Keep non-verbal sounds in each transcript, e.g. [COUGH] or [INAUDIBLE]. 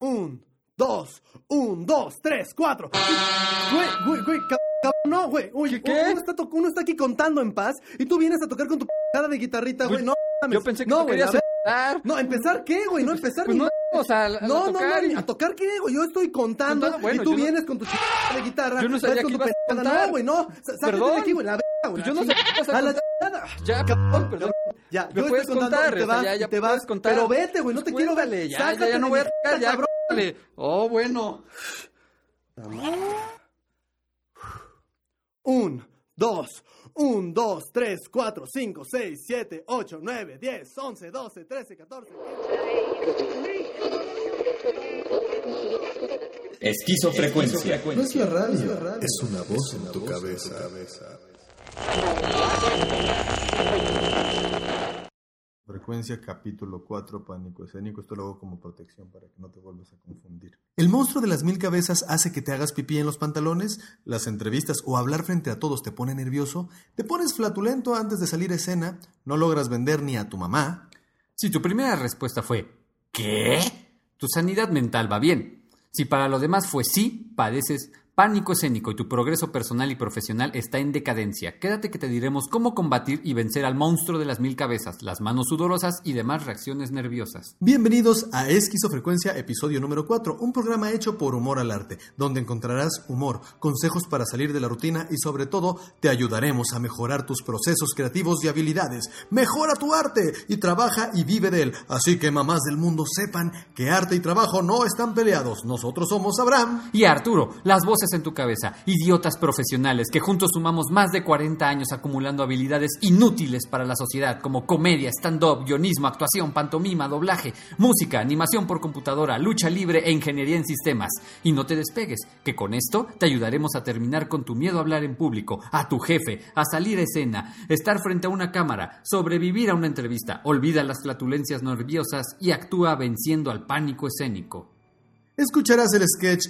Un, dos, un, dos, tres, cuatro. Güey, güey, güey, cab- cab- no, güey. Oye, ¿Qué? Uno, está uno está aquí contando en paz y tú vienes a tocar con tu p***ada de guitarrita, güey. Pues, No, mames. Yo pensé que no, tú güey, querías ver. empezar. No, ¿empezar qué, güey? No empezar Pues ni no, o sea, a- a No, no, tocar no, y- ¿a tocar qué, güey? Yo estoy contando, bueno, y tú yo no- vienes con tu ch... de guitarra. Yo no sabía que ibas a contar. No, güey, no. Sácate de aquí, güey, la verga, güey. Pues yo no sé chingada. qué vas a contar. Ya, Cabrón, perdón. Ya, Me yo puedes estoy contando contar, te vas, ya, ya te vas. contar. Pero vete, güey, no te quiero ver. Ya, ya, no voy a tocar, ya. Oh, bueno. Un, dos, un, dos, tres, cuatro, cinco, seis, siete, ocho, nueve, diez, once, doce, trece, catorce. Esquizofrecuencia. No es la radio, es una voz en tu cabeza. Frecuencia capítulo 4, pánico escénico. Esto lo hago como protección para que no te vuelvas a confundir. ¿El monstruo de las mil cabezas hace que te hagas pipí en los pantalones? ¿Las entrevistas o hablar frente a todos te pone nervioso? ¿Te pones flatulento antes de salir a escena? ¿No logras vender ni a tu mamá? Si tu primera respuesta fue ¿qué? Tu sanidad mental va bien. Si para lo demás fue sí, padeces pánico escénico y tu progreso personal y profesional está en decadencia. Quédate que te diremos cómo combatir y vencer al monstruo de las mil cabezas, las manos sudorosas y demás reacciones nerviosas. Bienvenidos a Esquizofrecuencia, episodio número 4, un programa hecho por Humor al Arte, donde encontrarás humor, consejos para salir de la rutina y sobre todo te ayudaremos a mejorar tus procesos creativos y habilidades. Mejora tu arte y trabaja y vive de él. Así que mamás del mundo sepan que arte y trabajo no están peleados. Nosotros somos Abraham. Y Arturo, las voces en tu cabeza, idiotas profesionales que juntos sumamos más de 40 años acumulando habilidades inútiles para la sociedad como comedia, stand-up, guionismo, actuación, pantomima, doblaje, música, animación por computadora, lucha libre e ingeniería en sistemas. Y no te despegues, que con esto te ayudaremos a terminar con tu miedo a hablar en público, a tu jefe, a salir a escena, estar frente a una cámara, sobrevivir a una entrevista, olvida las flatulencias nerviosas y actúa venciendo al pánico escénico. Escucharás el sketch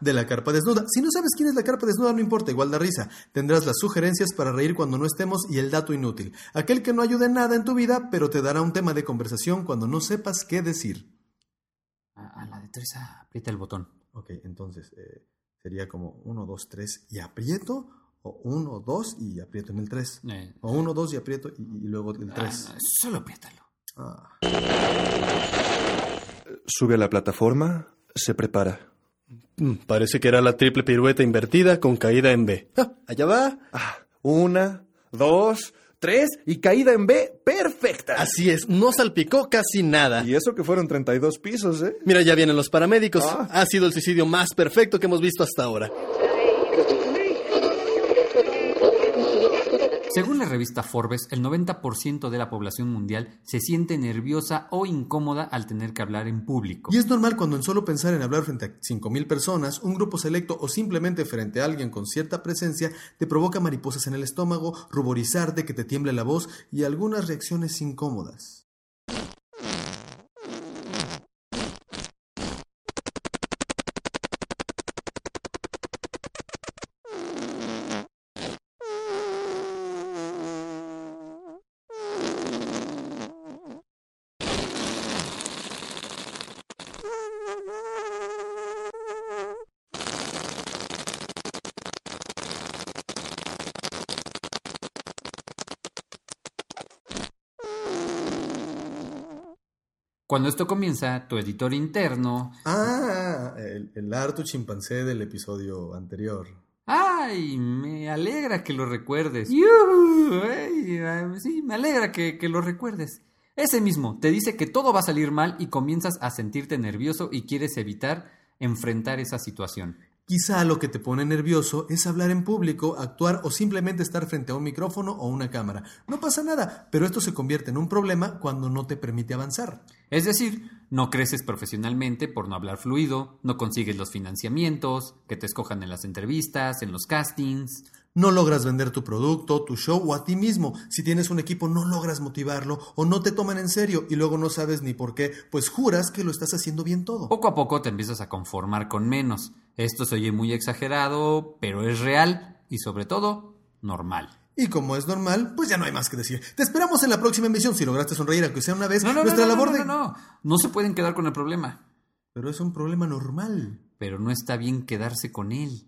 de la carpa desnuda. Si no sabes quién es la carpa desnuda, no importa, igual da risa. Tendrás las sugerencias para reír cuando no estemos y el dato inútil. Aquel que no ayude en nada en tu vida, pero te dará un tema de conversación cuando no sepas qué decir. A, a la de Teresa, aprieta el botón. Ok, entonces eh, sería como 1, 2, 3 y aprieto, o 1, 2 y aprieto en el 3. Eh, O 1, 2 y aprieto y, y luego el 3. ah, solo apriétalo. Ah. Sube a la plataforma, se prepara. Mm, Parece que era la triple pirueta invertida con caída en B. Ah, allá va. Ah, una, dos, tres y caída en B perfecta. Así es, no salpicó casi nada. Y eso que fueron 32 pisos, ¿eh? Mira, ya vienen los paramédicos. Ah. Ha sido el suicidio más perfecto que hemos visto hasta ahora. Según la revista Forbes, el 90% de la población mundial se siente nerviosa o incómoda al tener que hablar en público. Y es normal cuando en solo pensar en hablar frente a 5.000 personas, un grupo selecto o simplemente frente a alguien con cierta presencia te provoca mariposas en el estómago, ruborizarte, que te tiemble la voz y algunas reacciones incómodas. Esto comienza, tu editor interno... Ah, el, el harto chimpancé del episodio anterior. ¡Ay! Me alegra que lo recuerdes. ¡Yuhu! ¡Ay! Sí, me alegra que, que lo recuerdes. Ese mismo te dice que todo va a salir mal y comienzas a sentirte nervioso y quieres evitar enfrentar esa situación. Quizá lo que te pone nervioso es hablar en público, actuar o simplemente estar frente a un micrófono o una cámara. No pasa nada, pero esto se convierte en un problema cuando no te permite avanzar. Es decir, no creces profesionalmente por no hablar fluido, no consigues los financiamientos, que te escojan en las entrevistas, en los castings. No logras vender tu producto, tu show o a ti mismo. Si tienes un equipo no logras motivarlo o no te toman en serio y luego no sabes ni por qué, pues juras que lo estás haciendo bien todo. Poco a poco te empiezas a conformar con menos. Esto se oye muy exagerado, pero es real y sobre todo normal. Y como es normal, pues ya no hay más que decir. Te esperamos en la próxima emisión si lograste sonreír aunque sea una vez. No, no, Nuestra no, no, labor no, de no, no. No se pueden quedar con el problema. Pero es un problema normal. Pero no está bien quedarse con él.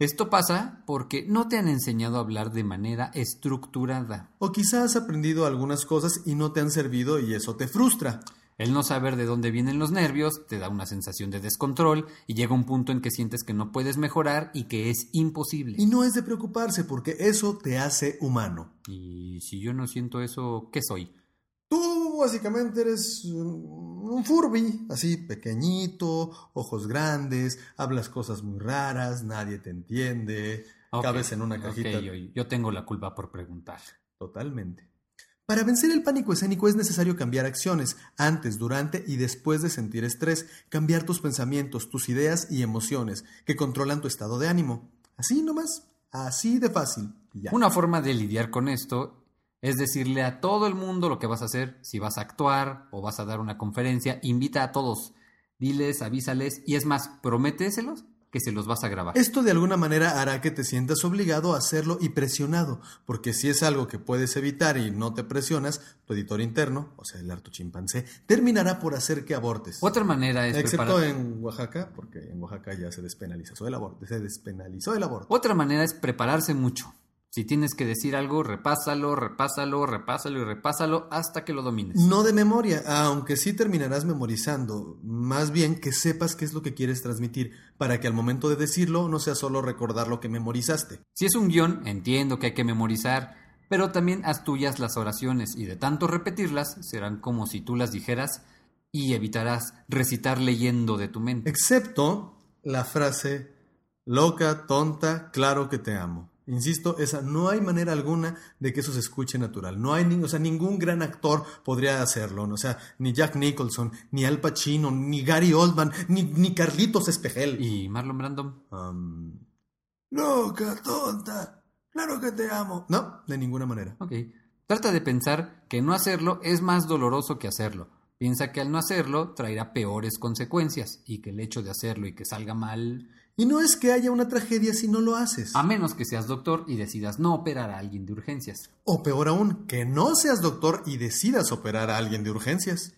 Esto pasa porque no te han enseñado a hablar de manera estructurada. O quizás has aprendido algunas cosas y no te han servido y eso te frustra. El no saber de dónde vienen los nervios te da una sensación de descontrol y llega un punto en que sientes que no puedes mejorar y que es imposible. Y no es de preocuparse porque eso te hace humano. Y si yo no siento eso, ¿qué soy? Tú básicamente eres un Furby, así pequeñito, ojos grandes, hablas cosas muy raras, nadie te entiende, Ok, cabes en una cajita. yo, yo tengo la culpa por preguntar. Totalmente. Para vencer el pánico escénico es necesario cambiar acciones antes, durante y después de sentir estrés, cambiar tus pensamientos, tus ideas y emociones que controlan tu estado de ánimo. Así nomás, así de fácil. Una forma de lidiar con esto es decirle a todo el mundo lo que vas a hacer, si vas a actuar o vas a dar una conferencia, invita a todos, diles, avísales y es más, prométeselos que se los vas a grabar. Esto de alguna manera hará que te sientas obligado a hacerlo y presionado, porque si es algo que puedes evitar y no te presionas, tu editor interno, o sea, el harto chimpancé, terminará por hacer que abortes. Otra manera es Excepto preparar- en Oaxaca, porque en Oaxaca ya se despenalizó el aborto. Se despenalizó el aborto. Otra manera es prepararse mucho. Si tienes que decir algo, repásalo, repásalo, repásalo y repásalo hasta que lo domines. No de memoria, aunque sí terminarás memorizando. Más bien que sepas qué es lo que quieres transmitir, para que al momento de decirlo no sea solo recordar lo que memorizaste. Si es un guion, entiendo que hay que memorizar, pero también haz tuyas las oraciones y de tanto repetirlas serán como si tú las dijeras y evitarás recitar leyendo de tu mente. Excepto la frase loca, tonta, claro que te amo. Insisto, esa no hay manera alguna de que eso se escuche natural. No hay, ni- o sea, ningún gran actor podría hacerlo. ¿no? O sea, ni Jack Nicholson, ni Al Pacino, ni Gary Oldman, ni, ni Carlitos Espejel. ¿Y Marlon Brando? Am, loca, tonta, claro que te amo. No, de ninguna manera. Ok. Trata de pensar que no hacerlo es más doloroso que hacerlo. Piensa que al no hacerlo traerá peores consecuencias y que el hecho de hacerlo y que salga mal, Y no es que haya una tragedia si no lo haces. a menos que seas doctor y decidas no operar a alguien de urgencias. O peor aún, que no seas doctor y decidas operar a alguien de urgencias.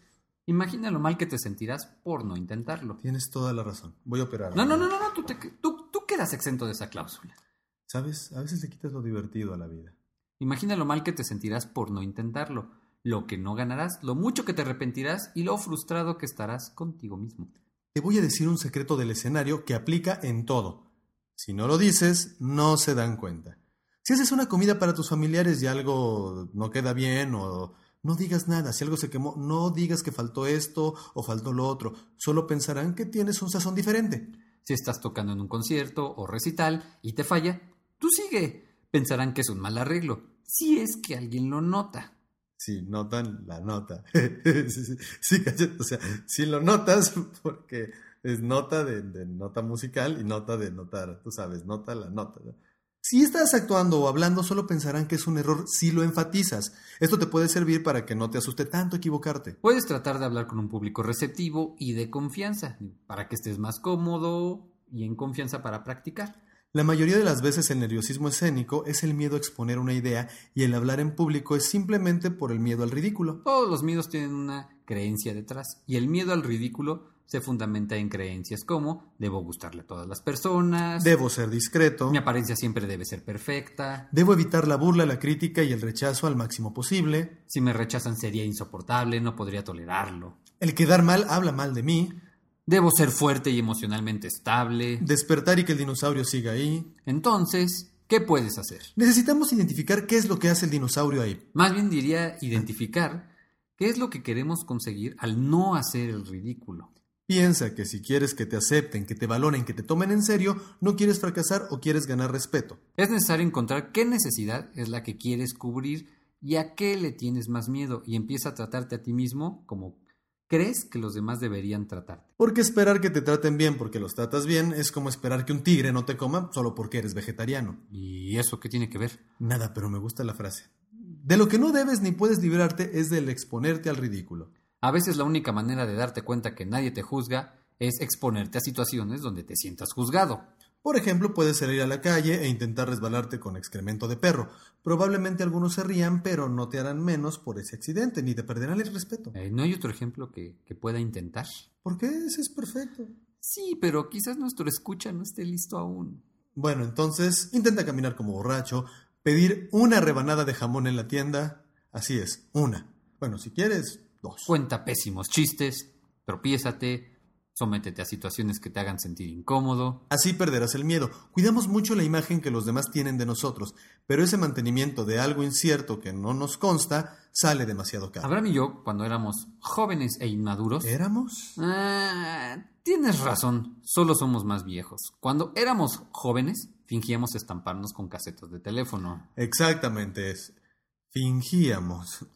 Imagina lo mal que te sentirás por no intentarlo. Tienes toda la razón. Voy a operar. No, no, no, no, no, tú, te- tú, tú quedas exento de esa cláusula. ¿Sabes? A veces le quitas lo divertido a la vida. Imagina lo mal que te sentirás por no intentarlo, lo que no ganarás, lo mucho que te arrepentirás y lo frustrado que estarás contigo mismo. Te voy a decir un secreto del escenario que aplica en todo. Si no lo dices, no se dan cuenta. Si haces una comida para tus familiares y algo no queda bien o no digas nada, si algo se quemó, no digas que faltó esto o faltó lo otro, solo pensarán que tienes un sazón diferente. Si estás tocando en un concierto o recital y te falla, tú sigue. Pensarán que es un mal arreglo, si es que alguien lo nota. Sí, notan la nota. [LAUGHS] sí, o sea, si lo notas [LAUGHS] porque es nota de, nota musical y nota de notar, tú sabes, nota la nota. ¿no? Si estás actuando o hablando, solo pensarán que es un error si lo enfatizas. Esto te puede servir para que no te asuste tanto equivocarte. Puedes tratar de hablar con un público receptivo y de confianza, para que estés más cómodo y en confianza para practicar. La mayoría de las veces el nerviosismo escénico es el miedo a exponer una idea y el hablar en público es simplemente por el miedo al ridículo. Todos los miedos tienen una creencia detrás y el miedo al ridículo se fundamenta en creencias como debo gustarle a todas las personas, Debo ser discreto. mi apariencia siempre debe ser perfecta, Debo evitar la burla, la crítica y el rechazo al máximo posible. si me rechazan sería insoportable, no podría tolerarlo. El quedar mal habla mal de mí. Debo ser fuerte y emocionalmente estable. Despertar y que el dinosaurio siga ahí. Entonces, ¿qué puedes hacer? Necesitamos identificar qué es lo que hace el dinosaurio ahí. Más bien diría identificar qué es lo que queremos conseguir al no hacer el ridículo. Piensa que si quieres que te acepten, que te valoren, que te tomen en serio, no quieres fracasar o quieres ganar respeto. Es necesario encontrar qué necesidad es la que quieres cubrir y a qué le tienes más miedo y empieza a tratarte a ti mismo como crees que los demás deberían tratarte. Porque esperar que te traten bien porque los tratas bien es como esperar que un tigre no te coma solo porque eres vegetariano. ¿Y eso qué tiene que ver? Nada, pero me gusta la frase. De lo que no debes ni puedes librarte es del exponerte al ridículo. A veces la única manera de darte cuenta que nadie te juzga es exponerte a situaciones donde te sientas juzgado. Por ejemplo, puedes salir a la calle e intentar resbalarte con excremento de perro. Probablemente algunos se rían, pero no te harán menos por ese accidente, ni te perderán el respeto. Eh, ¿No hay otro ejemplo que, que pueda intentar? ¿Por qué? Ese es perfecto. Sí, pero quizás nuestro escucha no esté listo aún. Bueno, entonces intenta caminar como borracho, pedir una rebanada de jamón en la tienda. Así es, una. Bueno, si quieres, dos. Cuenta pésimos chistes, tropiézate, sométete a situaciones que te hagan sentir incómodo. Así perderás el miedo. Cuidamos mucho la imagen que los demás tienen de nosotros, pero ese mantenimiento de algo incierto que no nos consta sale demasiado caro. Abraham y yo, cuando éramos jóvenes e inmaduros... ¿Éramos? Ah, tienes razón, solo somos más viejos. Cuando éramos jóvenes, fingíamos estamparnos con casetas de teléfono. Exactamente es. Fingíamos.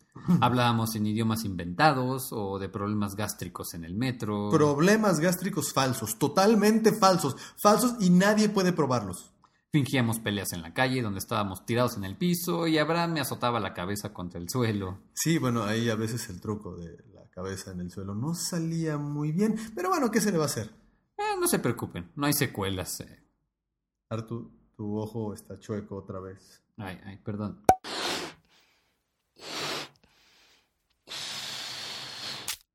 Hablábamos en idiomas inventados o de problemas gástricos en el metro. Problemas gástricos falsos, totalmente falsos, falsos y nadie puede probarlos. Fingíamos peleas en la calle donde estábamos tirados en el piso y Abraham me azotaba la cabeza contra el suelo. Sí, bueno, ahí a veces el truco de la cabeza en el suelo no salía muy bien, pero bueno, ¿qué se le va a hacer? Eh, no se preocupen, no hay secuelas. eh. Artu, tu ojo está chueco otra vez. Ay, ay, perdón.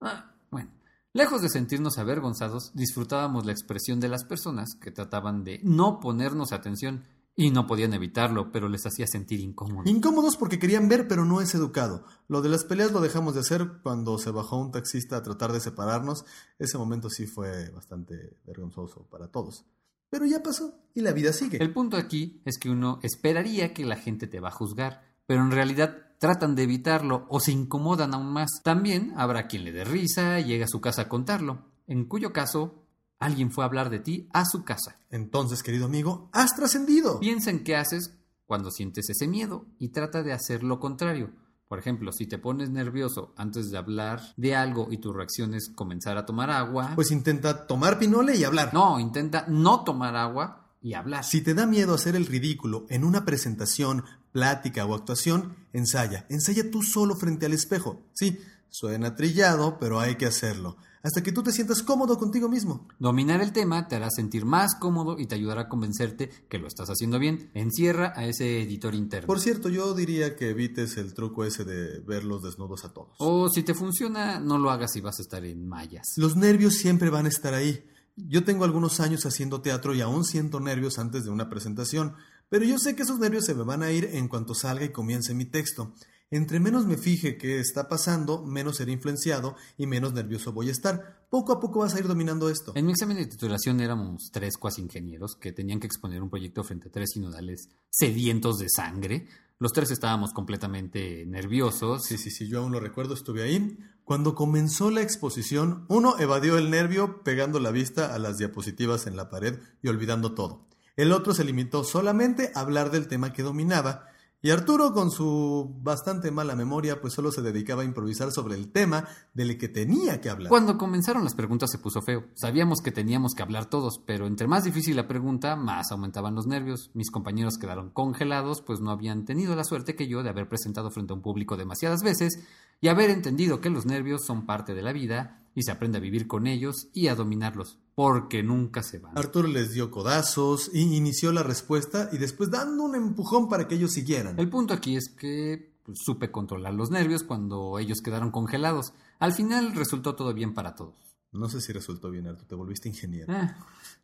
Ah, bueno, lejos de sentirnos avergonzados, disfrutábamos la expresión de las personas que trataban de no ponernos atención y no podían evitarlo, pero les hacía sentir incómodos. Incómodos porque querían ver, pero no es educado. Lo de las peleas lo dejamos de hacer cuando se bajó un taxista a tratar de separarnos. Ese momento sí fue bastante vergonzoso para todos. Pero ya pasó y la vida sigue. El punto aquí es que uno esperaría que la gente te va a juzgar, pero en realidad tratan de evitarlo o se incomodan aún más. También habrá quien le dé risa y llegue a su casa a contarlo, en cuyo caso alguien fue a hablar de ti a su casa. Entonces, querido amigo, has trascendido. Piensa en qué haces cuando sientes ese miedo y trata de hacer lo contrario. Por ejemplo, si te pones nervioso antes de hablar de algo y tu reacción es comenzar a tomar agua, Pues intenta tomar pinole y hablar. no, intenta no tomar agua y hablar. Si te da miedo hacer el ridículo en una presentación, plática o actuación, ensaya. Ensaya tú solo frente al espejo. Sí, suena trillado, pero hay que hacerlo. Hasta que tú te sientas cómodo contigo mismo. Dominar el tema te hará sentir más cómodo y te ayudará a convencerte que lo estás haciendo bien. Encierra a ese editor interno. Por cierto, yo diría que evites el truco ese de verlos desnudos a todos. O si te funciona, no lo hagas si vas a estar en mallas. Los nervios siempre van a estar ahí. Yo tengo algunos años haciendo teatro y aún siento nervios antes de una presentación, pero yo sé que esos nervios se me van a ir en cuanto salga y comience mi texto. Entre menos me fije qué está pasando, menos seré influenciado y menos nervioso voy a estar. Poco a poco vas a ir dominando esto. En mi examen de titulación éramos tres cuasi ingenieros que tenían que exponer un proyecto frente a tres sinodales sedientos de sangre. Los tres estábamos completamente nerviosos. Sí, sí, sí, yo aún lo recuerdo, estuve ahí. Cuando comenzó la exposición, uno evadió el nervio pegando la vista a las diapositivas en la pared y olvidando todo. El otro se limitó solamente a hablar del tema que dominaba. Y Arturo, con su bastante mala memoria, pues solo se dedicaba a improvisar sobre el tema del que tenía que hablar. Cuando comenzaron las preguntas se puso feo. Sabíamos que teníamos que hablar todos, pero entre más difícil la pregunta, más aumentaban los nervios. Mis compañeros quedaron congelados, pues no habían tenido la suerte que yo de haber presentado frente a un público demasiadas veces y haber entendido que los nervios son parte de la vida y se aprende a vivir con ellos y a dominarlos, porque nunca se van. Arturo les dio codazos y inició la respuesta y después dando un empujón para que ellos siguieran. El punto aquí es que pues, supe controlar los nervios cuando ellos quedaron congelados. Al final resultó todo bien para todos. No sé si resultó bien, Arturo, te volviste ingeniero. Ah,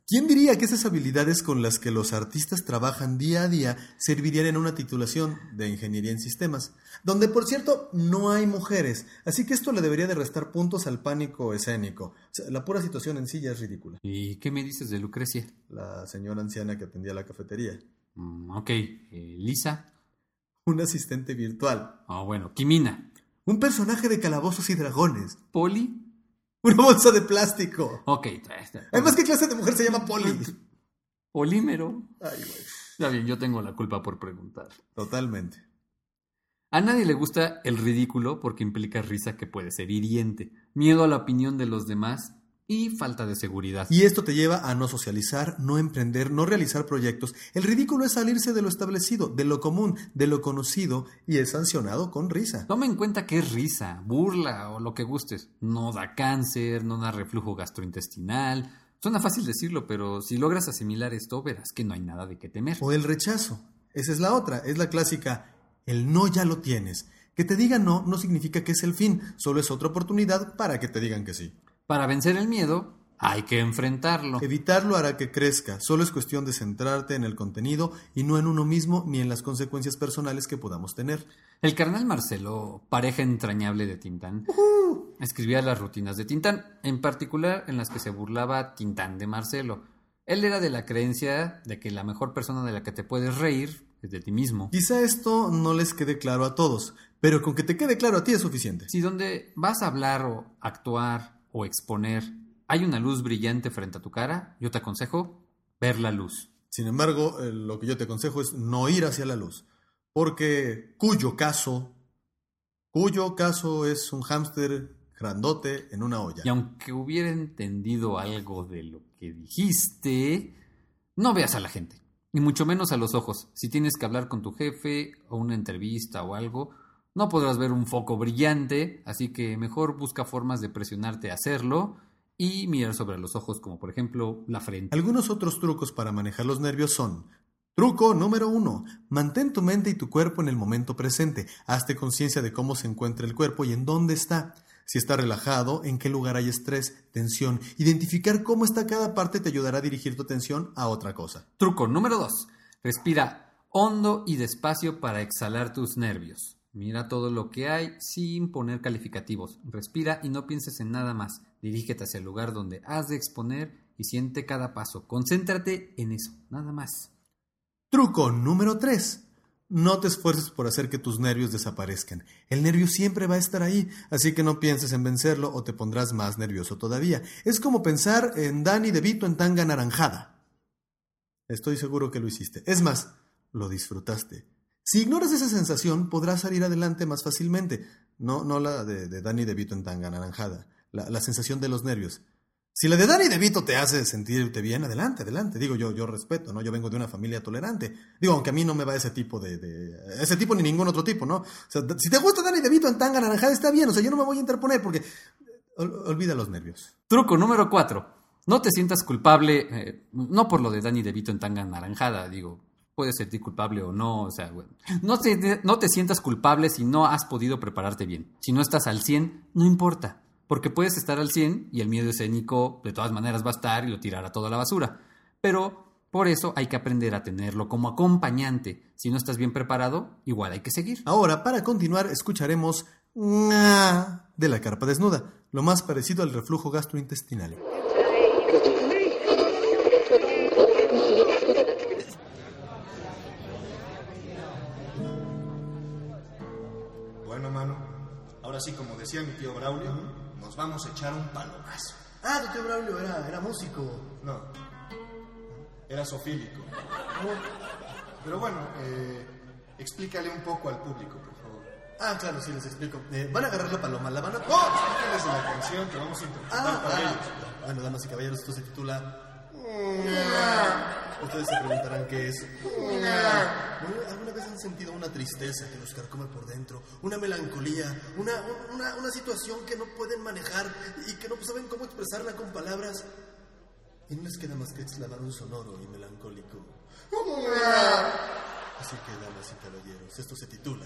¿Quién diría que esas habilidades con las que los artistas trabajan día a día servirían en una titulación de ingeniería en sistemas? Donde, por cierto, no hay mujeres, así que esto le debería de restar puntos al pánico escénico. O sea, la pura situación en sí ya es ridícula. ¿Y qué me dices de Lucrecia? La señora anciana que atendía la cafetería. Mm, ok, eh, Lisa. Un asistente virtual. Ah, bueno, Kimina. Un personaje de calabozos y dragones. Poli. [LAUGHS] Una bolsa de plástico. Ok, Además, ¿qué clase de mujer se llama Polly? Polímero. Ay, güey. Está bien, yo tengo la culpa por preguntar. Totalmente. A nadie le gusta el ridículo porque implica risa que puede ser hiriente, miedo a la opinión de los demás y falta de seguridad. Y esto te lleva a no socializar, no emprender, no realizar proyectos. El ridículo es salirse de lo establecido, de lo común, de lo conocido y es sancionado con risa. Toma en cuenta que es risa, burla o lo que gustes. No da cáncer, no da reflujo gastrointestinal, Suena fácil decirlo, pero si logras asimilar esto, verás que no hay nada de qué temer. O el rechazo. Esa es la otra, es la clásica, el no ya lo tienes. Que te digan no no significa que es el fin, solo es otra oportunidad para que te digan que sí. Para vencer el miedo, hay que enfrentarlo. Evitarlo hará que crezca, solo es cuestión de centrarte en el contenido y no en uno mismo ni en las consecuencias personales que podamos tener. El carnal Marcelo, pareja entrañable de Tintán, escribía las rutinas de Tintán, en particular en las que se burlaba Tintán de Marcelo. Él era de la creencia de que la mejor persona de la que te puedes reír es de ti mismo. Quizá esto no les quede claro a todos, pero con que te quede claro a ti es suficiente. Si donde vas a hablar o actuar o exponer hay una luz brillante frente a tu cara, yo te aconsejo ver la luz. Sin embargo, eh, lo que yo te aconsejo es no ir hacia la luz, porque cuyo caso, cuyo caso es un hámster grandote en una olla. Y aunque hubiera entendido algo de lo que dijiste, no veas a la gente, ni mucho menos a los ojos. Si tienes que hablar con tu jefe o una entrevista o algo, no podrás ver un foco brillante, así que mejor busca formas de presionarte a hacerlo y mirar sobre los ojos, como por ejemplo la frente. Algunos otros trucos para manejar los nervios son Truco número uno. Mantén tu mente y tu cuerpo en el momento presente. Hazte conciencia de cómo se encuentra el cuerpo y en dónde está. Si está relajado, en qué lugar hay estrés, tensión. Identificar cómo está cada parte te ayudará a dirigir tu atención a otra cosa. Truco número dos. Respira hondo y despacio para exhalar tus nervios. Mira todo lo que hay sin poner calificativos. Respira y no pienses en nada más. Dirígete hacia el lugar donde has de exponer y siente cada paso. Concéntrate en eso, nada más. Truco número 3. No te esfuerces por hacer que tus nervios desaparezcan. El nervio siempre va a estar ahí, así que no pienses en vencerlo o te pondrás más nervioso todavía. Es como pensar en Danny DeVito en tanga naranjada. Estoy seguro que lo hiciste. Es más, lo disfrutaste. Si ignoras esa sensación, podrás salir adelante más fácilmente. No, no la de, de Danny DeVito en tanga naranjada la, sensación de los nervios. Si la de Danny DeVito te hace sentirte bien, adelante, adelante. Digo, yo, yo respeto, ¿no? Yo vengo de una familia tolerante. Digo, aunque a mí no me va ese tipo de, ese tipo ni ningún otro tipo, ¿no? O sea, si te gusta Danny DeVito en tanga naranjada, está bien. O sea, yo no me voy a interponer porque olvida los nervios. Truco número cuatro. No te sientas culpable, eh, no por lo de Danny DeVito en tanga naranjada, digo, puedes sentir culpable o no, o sea, bueno, no te, no te sientas culpable si no has podido prepararte bien. Si no estás al 100, no importa porque puedes estar al 100 y el miedo escénico de todas maneras va a estar y lo tirará toda la basura. Pero por eso hay que aprender a tenerlo como acompañante. Si no estás bien preparado, igual hay que seguir. Ahora, para continuar, escucharemos de la carpa desnuda, lo más parecido al reflujo gastrointestinal. Ahora sí, como decía mi tío Braulio, nos vamos a echar un palomazo. Ah, tu tío Braulio era, era músico. No, era sofílico. Pero bueno, eh, explícale un poco al público, por favor. Ah, claro, sí, les explico. Eh, van a agarrar la paloma, la van a... ¡Oh! Explícales la canción que vamos a interpretar Ah, para ah. ellos. Bueno, damas y caballeros, esto se titula... Ustedes se preguntarán qué es. ¿Alguna vez han sentido una tristeza que los carcome por dentro? Una melancolía, una, una, una situación que no pueden manejar y que no saben cómo expresarla con palabras. Y no les queda más que exclamar un sonoro y melancólico. Así que, damas y caballeros, esto se titula...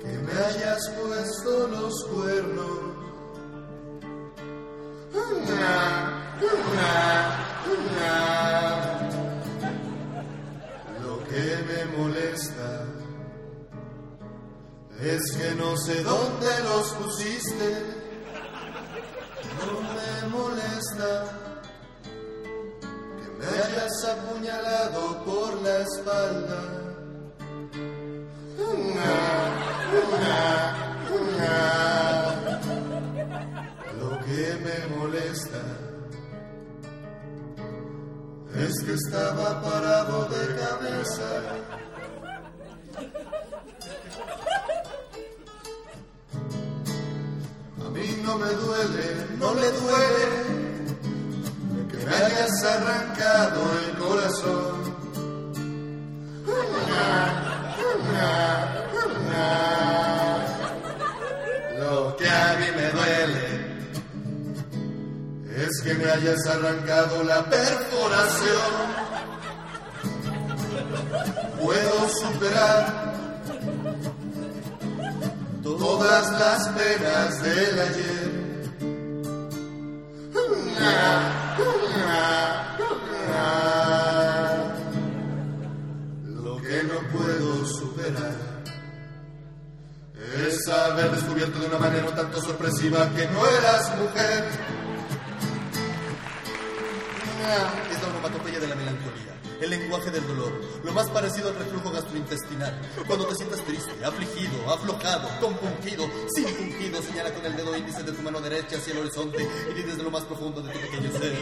que me hayas puesto los cuernos. Lo que me molesta es que no sé dónde los pusiste. Espalda. Lo que me molesta es que estaba parado de cabeza. A mí no me duele, no le duele que me hayas arrancado hayas arrancado la perforación. Puedo superar todas las penas del ayer. Lo que no puedo superar es haber descubierto de una manera un tanto sorpresiva que no eras mujer. Es la onomatopeya de la melancolía, el lenguaje del dolor, lo más parecido al reflujo gastrointestinal. Cuando te sientas triste, afligido, aflojado, compungido, sin pungido, señala con el dedo índice de tu mano derecha hacia el horizonte y di desde lo más profundo de tu pequeño ser.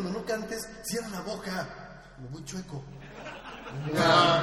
Cuando no cantes, cierra la boca. Como muy chueco. Ay,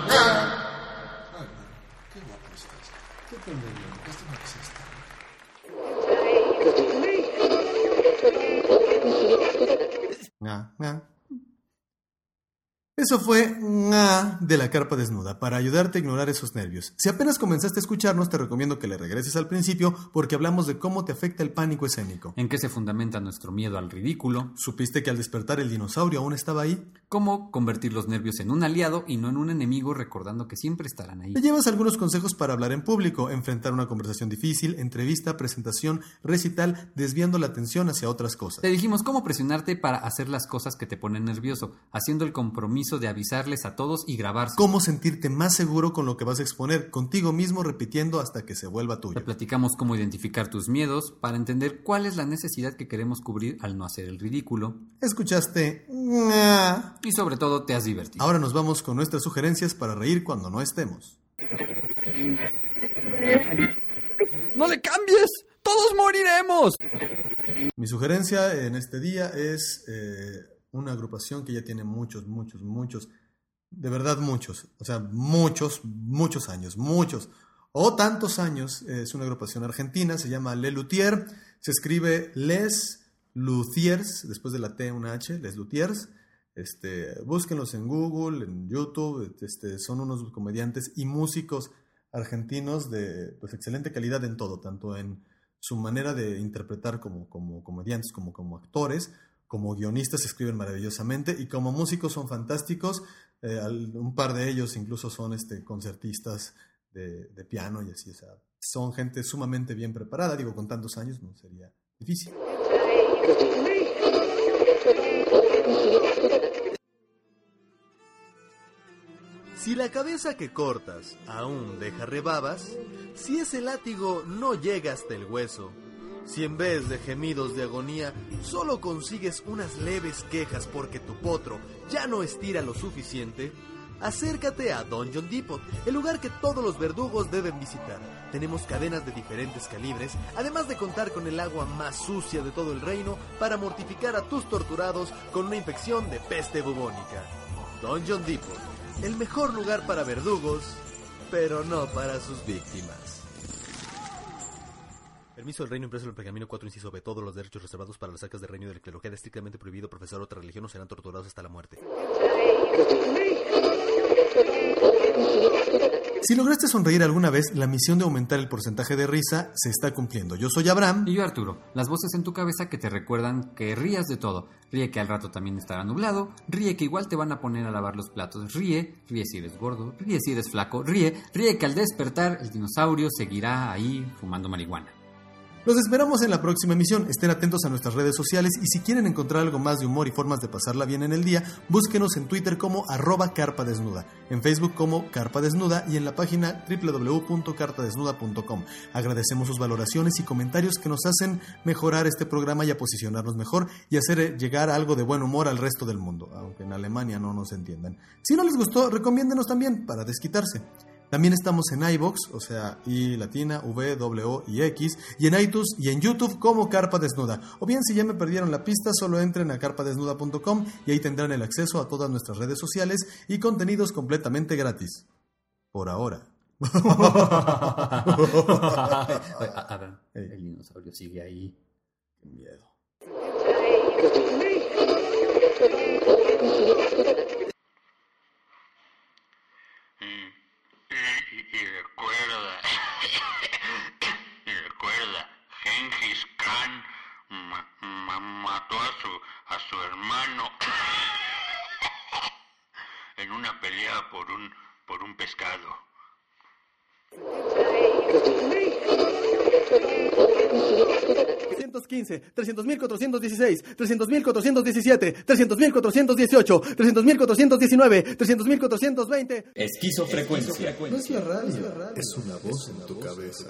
Eso fue nga de la carpa desnuda para ayudarte a ignorar esos nervios. Si apenas comenzaste a escucharnos, te recomiendo que le regreses al principio porque hablamos de cómo te afecta el pánico escénico. ¿En qué se fundamenta nuestro miedo al ridículo? ¿Supiste que al despertar el dinosaurio aún estaba ahí? ¿Cómo convertir los nervios en un aliado y no en un enemigo recordando que siempre estarán ahí? Te llevas algunos consejos para hablar en público, enfrentar una conversación difícil, entrevista, presentación, recital, desviando la atención hacia otras cosas. Te dijimos cómo presionarte para hacer las cosas que te ponen nervioso, haciendo el compromiso de avisarles a todos y grabarse. Cómo sentirte más seguro con lo que vas a exponer, contigo mismo repitiendo hasta que se vuelva Te tuyo. platicamos cómo identificar tus miedos para entender cuál es la necesidad que queremos cubrir al no hacer el ridículo. Escuchaste. Y sobre todo te has divertido. Ahora nos vamos con nuestras sugerencias para reír cuando no estemos. ¡No le cambies! ¡Todos moriremos! Mi sugerencia en este día es eh, una agrupación que ya tiene muchos, muchos, muchos, de verdad muchos, o sea, muchos, muchos años, muchos, o tantos años. Es una agrupación argentina, se llama Le Luthier, se escribe Les Luthiers, después de la T una H, Les Luthiers. Este, búsquenlos en Google, en YouTube, este, son unos comediantes y músicos argentinos de pues, excelente calidad en todo, tanto en su manera de interpretar como, como comediantes, como, como actores, como guionistas escriben maravillosamente y como músicos son fantásticos. Eh, un par de ellos incluso son este, concertistas de, piano y así, o son gente sumamente bien preparada, digo, con tantos años no sería difícil. Si la cabeza que cortas aún deja rebabas, si ese látigo no llega hasta el hueso, si en vez de gemidos de agonía solo consigues unas leves quejas porque tu potro ya no estira lo suficiente, acércate a Dungeon Depot, el lugar que todos los verdugos deben visitar. Tenemos cadenas de diferentes calibres, además de contar con el agua más sucia de todo el reino para mortificar a tus torturados con una infección de peste bubónica. Dungeon Depot, el mejor lugar para verdugos, pero no para sus víctimas. Permiso del reino impreso en el pergamino 4, inciso B. Todos los derechos reservados para las sacas del reino y de la clerogía es estrictamente prohibido profesar otra religión o serán torturados hasta la muerte. Si lograste sonreír alguna vez, la misión de aumentar el porcentaje de risa se está cumpliendo. Yo soy Abraham. Y yo Arturo, las voces en tu cabeza que te recuerdan que rías de todo. Ríe que al rato también estará nublado, ríe que igual te van a poner a lavar los platos, ríe, ríe si eres gordo, ríe si eres flaco, ríe, ríe que al despertar el dinosaurio seguirá ahí fumando marihuana. Los esperamos en la próxima emisión. Estén atentos a nuestras redes sociales y si quieren encontrar algo más de humor y formas de pasarla bien en el día, búsquenos en Twitter como arroba carpa desnuda, en Facebook como carpa desnuda y en la página www.carpadesnuda.com. Agradecemos sus valoraciones y comentarios que nos hacen mejorar este programa y a posicionarnos mejor y hacer llegar algo de buen humor al resto del mundo, aunque en Alemania no nos entiendan. Si no les gustó, recomiéndenos también para desquitarse. También estamos en iBox, o sea, I latina, V, W y X, y en iTunes y en YouTube como Carpa Desnuda. O bien, si ya me perdieron la pista, solo entren a carpadesnuda.com y ahí tendrán el acceso a todas nuestras redes sociales y contenidos completamente gratis. Por ahora. a, ver, el dinosaurio sigue ahí. Qué miedo. Y, recuerda, [COUGHS] y recuerda, Gengis Khan ma- mató a su, a su hermano [COUGHS] en una pelea por un, por un pescado. 315, 300.416, 300.417, 300.418, 300.419, 300.420. Esquizofrecuencia. No es la radio, es una voz en tu cabeza.